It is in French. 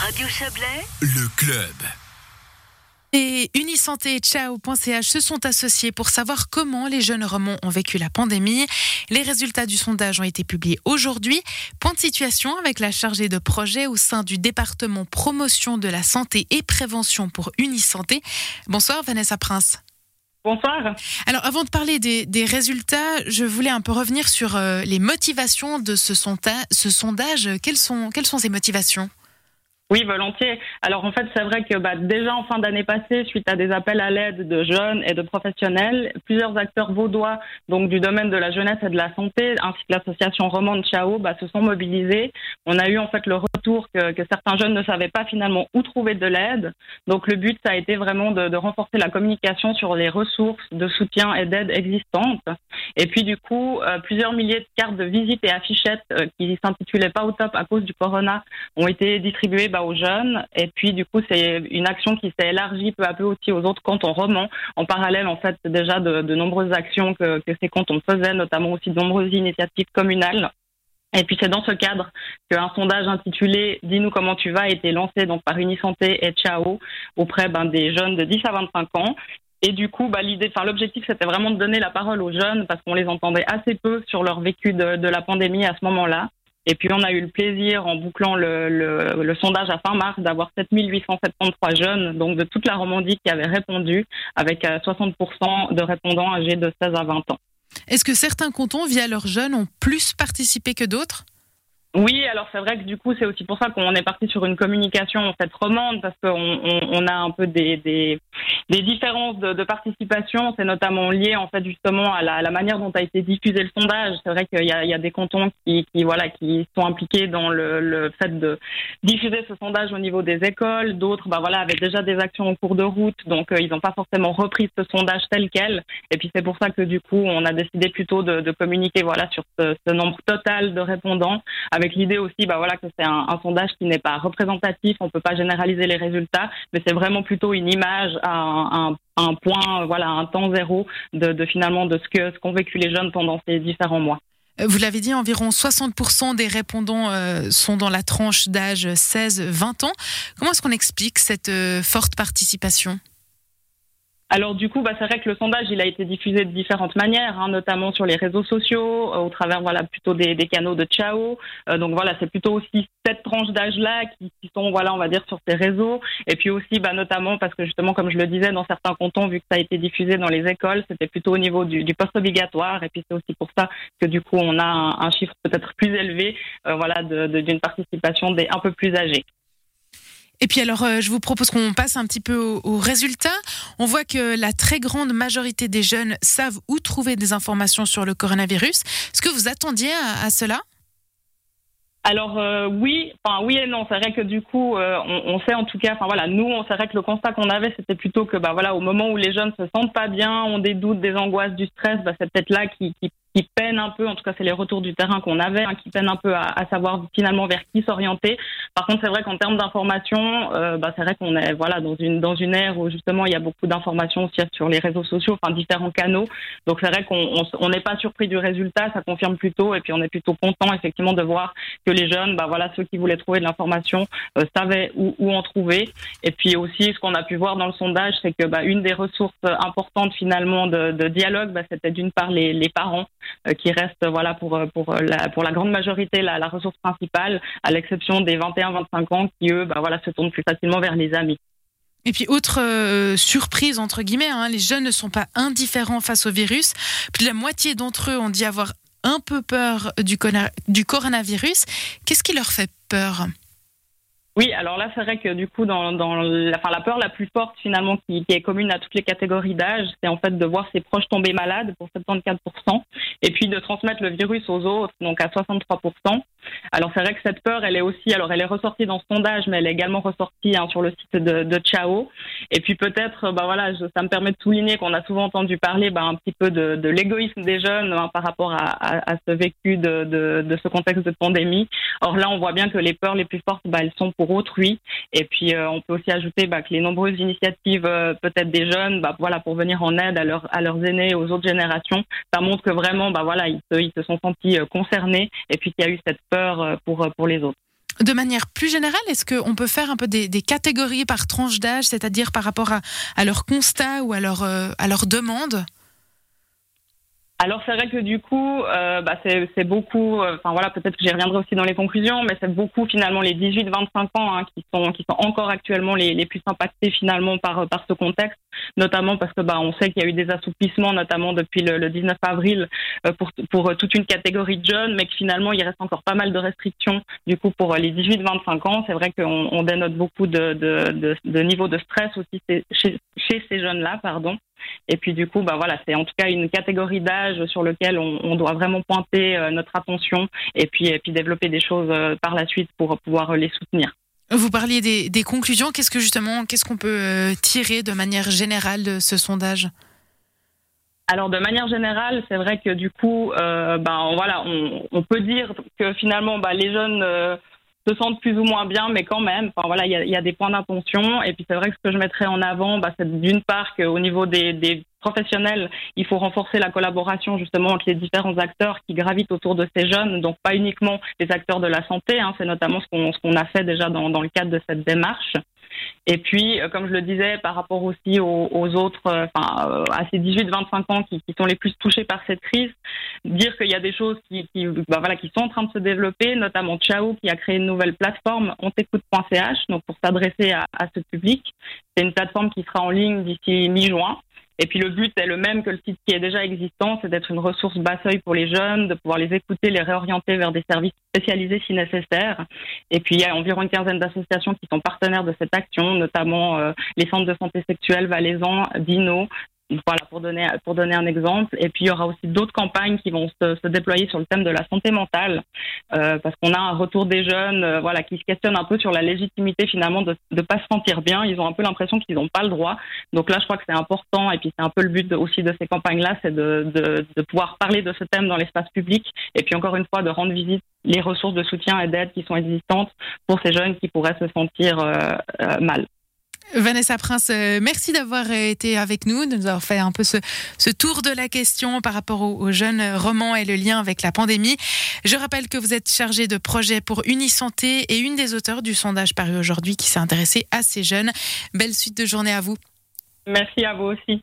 Radio Chablais, le club. Et Unisanté et Ciao.ch se sont associés pour savoir comment les jeunes romands ont vécu la pandémie. Les résultats du sondage ont été publiés aujourd'hui. Point de situation avec la chargée de projet au sein du département promotion de la santé et prévention pour Unisanté. Bonsoir Vanessa Prince. Bonsoir. Alors, avant de parler des, des, résultats, je voulais un peu revenir sur euh, les motivations de ce, sonda ce sondage. Quelles sont, quelles sont ces motivations? Oui, volontiers. Alors en fait, c'est vrai que bah, déjà en fin d'année passée, suite à des appels à l'aide de jeunes et de professionnels, plusieurs acteurs vaudois, donc du domaine de la jeunesse et de la santé, ainsi que l'association Romande Chao, bah, se sont mobilisés. On a eu en fait le retour que, que, certains jeunes ne savaient pas finalement où trouver de l'aide. Donc le but, ça a été vraiment de, de, renforcer la communication sur les ressources de soutien et d'aide existantes. Et puis du coup, euh, plusieurs milliers de cartes de visite et affichettes euh, qui s'intitulaient pas au top à cause du corona ont été distribuées. Bah, aux jeunes. Et puis, du coup, c'est une action qui s'est élargie peu à peu aussi aux autres cantons romans. En parallèle, en fait, déjà de, de nombreuses actions que, que ces cantons faisaient, notamment aussi de nombreuses initiatives communales. Et puis c'est dans ce cadre qu'un sondage intitulé Dis-nous comment tu vas a été lancé donc par Unisanté et Ciao auprès ben, des jeunes de 10 à 25 ans. Et du coup, bah, l'idée, enfin l'objectif, c'était vraiment de donner la parole aux jeunes parce qu'on les entendait assez peu sur leur vécu de, la pandémie à ce moment-là. Et puis on a eu le plaisir, en bouclant le, le, le sondage à fin mars, d'avoir 7873 jeunes, donc de toute la Romandie, qui avaient répondu, avec 60% euh, de répondants âgés de 16 à 20 ans. Est-ce que certains cantons, via leurs jeunes, ont plus participé que d'autres? Oui, alors c'est vrai que du coup c'est aussi pour ça qu'on est parti sur une communication en fait romande parce qu'on on, on, a un peu des, des, différences de, participation. C'est notamment lié en fait justement à la, manière dont a été diffusé le sondage. C'est vrai qu'il y a, des cantons qui, voilà qui sont impliqués dans le, fait de diffuser ce sondage au niveau des écoles. D'autres bah voilà avaient déjà des actions en cours de route, donc euh, ils n'ont pas forcément repris ce sondage tel quel. Et puis c'est pour ça que du coup on a décidé plutôt de, communiquer voilà sur ce nombre total de répondants avec l'idée aussi bah voilà que c'est un, sondage qui n'est pas représentatif, on peut pas généraliser les résultats, mais c'est vraiment plutôt une image un, un, point voilà un temps zéro de, finalement de ce qu'ont vécu les jeunes pendant ces différents mois. Vous l'avez dit, environ 60% des répondants euh, sont dans la tranche d'âge 16-20 ans. Comment est-ce qu'on explique cette euh, forte participation? Alors du coup, bah, c'est vrai que le sondage, il a été diffusé de différentes manières, hein, notamment sur les réseaux sociaux, euh, au travers voilà plutôt des, canaux de Ciao. Euh, donc voilà, c'est plutôt aussi cette tranche d'âge-là qui, qui, sont voilà, on va dire sur ces réseaux. Et puis aussi, bah, notamment parce que justement, comme je le disais, dans certains cantons, vu que ça a été diffusé dans les écoles, c'était plutôt au niveau du, du poste obligatoire. Et puis c'est aussi pour ça que du coup, on a un, un chiffre peut-être plus élevé, euh, voilà, d'une de, participation des un peu plus âgés. Et puis alors, euh, je vous propose qu'on passe un petit peu aux au résultats. On voit que la très grande majorité des jeunes savent où trouver des informations sur le coronavirus. Est-ce que vous attendiez à, cela? Alors euh, oui, enfin oui et non. C'est vrai que du coup, euh, on, sait en tout cas, enfin voilà, nous, on c'est que le constat qu'on avait, c'était plutôt que bah voilà, au moment où les jeunes se sentent pas bien, ont des doutes, des angoisses, du stress, bah, c'est peut-être là qui, qui qui peine un peu, en tout cas c'est les retours du terrain qu'on avait, hein, qui peine un peu à, savoir finalement vers qui s'orienter. Par contre, c'est vrai qu'en termes d'information, euh, bah, c'est vrai qu'on est voilà dans une dans une ère où justement il y a beaucoup d'informations aussi sur les réseaux sociaux, enfin différents canaux. Donc c'est vrai qu'on n'est pas surpris du résultat, ça confirme plutôt, et puis on est plutôt content effectivement de voir que les jeunes, bah voilà, ceux qui voulaient trouver de l'information euh, savaient où, où, en trouver. Et puis aussi, ce qu'on a pu voir dans le sondage, c'est que bah, une des ressources importantes finalement de, de dialogue, bah, c'était d'une part les, les parents qui reste voilà pour pour la pour la grande majorité la, ressource principale, à l'exception des 21-25 ans qui eux bah voilà se tournent plus facilement vers les amis. Et puis, autre euh, surprise, entre guillemets, hein, les jeunes ne sont pas indifférents face au virus. Plus de la moitié d'entre eux ont dit avoir un peu peur du, du coronavirus. Qu'est-ce qui leur fait peur? Oui, alors là, c'est vrai que du coup, dans, dans la, enfin, la peur la plus forte finalement qui, est commune à toutes les catégories d'âge, c'est en fait de voir ses proches tomber malades pour 74%, et puis de transmettre le virus aux autres, donc à 63%. Alors c'est vrai que cette peur, elle est aussi, alors elle est ressortie dans ce sondage, mais elle est également ressortie hein, sur le site de, de Chao. Et puis peut-être, bah voilà, ça me permet de souligner qu'on a souvent entendu parler bah, un petit peu de, de l'égoïsme des jeunes hein, par rapport à, à, à, ce vécu de, de, de, ce contexte de pandémie. Or là, on voit bien que les peurs les plus fortes, bah, elles sont pour autrui. Et puis euh, on peut aussi ajouter bah, que les nombreuses initiatives, euh, peut-être des jeunes, bah, voilà, pour venir en aide à, leur, à leurs aînés, aux autres générations, ça montre que vraiment, bah voilà, ils se, ils se sont sentis euh, concernés et puis qu'il y a eu cette peur pour pour les autres. De manière plus générale, est-ce qu'on peut faire un peu des, catégories par tranche d'âge, c'est-à-dire par rapport à, à leur constat ou à leur, à leur demande alors c'est vrai que du coup, euh, bah, c'est beaucoup. Euh, enfin voilà, peut-être que j'y reviendrai aussi dans les conclusions, mais c'est beaucoup finalement les 18-25 ans hein, qui sont qui sont encore actuellement les, les plus impactés finalement par par ce contexte, notamment parce que bah on sait qu'il y a eu des assouplissements, notamment depuis le, le 19 avril euh, pour pour toute une catégorie de jeunes, mais que finalement il reste encore pas mal de restrictions. Du coup pour les 18-25 ans, c'est vrai qu'on on dénote beaucoup de, de, de, de niveau de stress aussi chez, chez ces jeunes-là, pardon. Et puis du coup, bah voilà, c'est en tout cas une catégorie d'âge sur lequel on, doit vraiment pointer euh, notre attention et puis, et puis développer des choses euh, par la suite pour pouvoir les soutenir. Vous parliez des, conclusions. Qu'est-ce que justement, qu'est-ce qu'on peut euh, tirer de manière générale de ce sondage? Alors de manière générale, c'est vrai que du coup, ben voilà, on, peut dire que finalement, bah, les jeunes se sentent plus ou moins bien, mais quand même, enfin voilà, il y a, des points d'attention. Et puis c'est vrai que ce que je mettrais en avant, bah, c'est d'une part qu'au niveau des, professionnels, il faut renforcer la collaboration justement entre les différents acteurs qui gravitent autour de ces jeunes, donc pas uniquement les acteurs de la santé, hein, c'est notamment ce qu'on ce a fait déjà dans, dans le cadre de cette démarche. Et puis, euh, comme je le disais, par rapport aussi aux, autres, euh, enfin, euh, à ces 18-25 ans qui, sont les plus touchés par cette crise, dire qu'il y a des choses qui, bah, sont en train de se développer, notamment Chao qui a créé une nouvelle plateforme, ontécoute.ch, donc pour s'adresser à ce public. C'est une plateforme qui sera en ligne d'ici mi-juin et puis le but est le même que le site qui est déjà existant, c'est d'être une ressource basse-œil pour les jeunes, de pouvoir les écouter, les réorienter vers des services spécialisés si nécessaire. Et puis il y a environ une quinzaine d'associations qui sont partenaires de cette action, notamment euh, les centres de santé sexuelle valaisan, Dino, voilà, pour donner, pour donner un exemple. Et puis, il y aura aussi d'autres campagnes qui vont se, se, déployer sur le thème de la santé mentale, euh, parce qu'on a un retour des jeunes euh, voilà, qui se questionnent un peu sur la légitimité finalement de ne pas se sentir bien. Ils ont un peu l'impression qu'ils n'ont pas le droit. Donc là, je crois que c'est important, et puis c'est un peu le but aussi de ces campagnes-là, c'est de, de, de pouvoir parler de ce thème dans l'espace public, et puis encore une fois, de rendre visite les ressources de soutien et d'aide qui sont existantes pour ces jeunes qui pourraient se sentir euh, euh mal. Vanessa Prince, euh, merci d'avoir euh, été avec nous, de nous avoir fait un peu ce, tour de la question par rapport aux, jeunes romans et le lien avec la pandémie. Je rappelle que vous êtes chargée de projet pour Unisanté et une des auteurs du sondage paru aujourd'hui qui s'est intéressée à ces jeunes. Belle suite de journée à vous. Merci à vous aussi.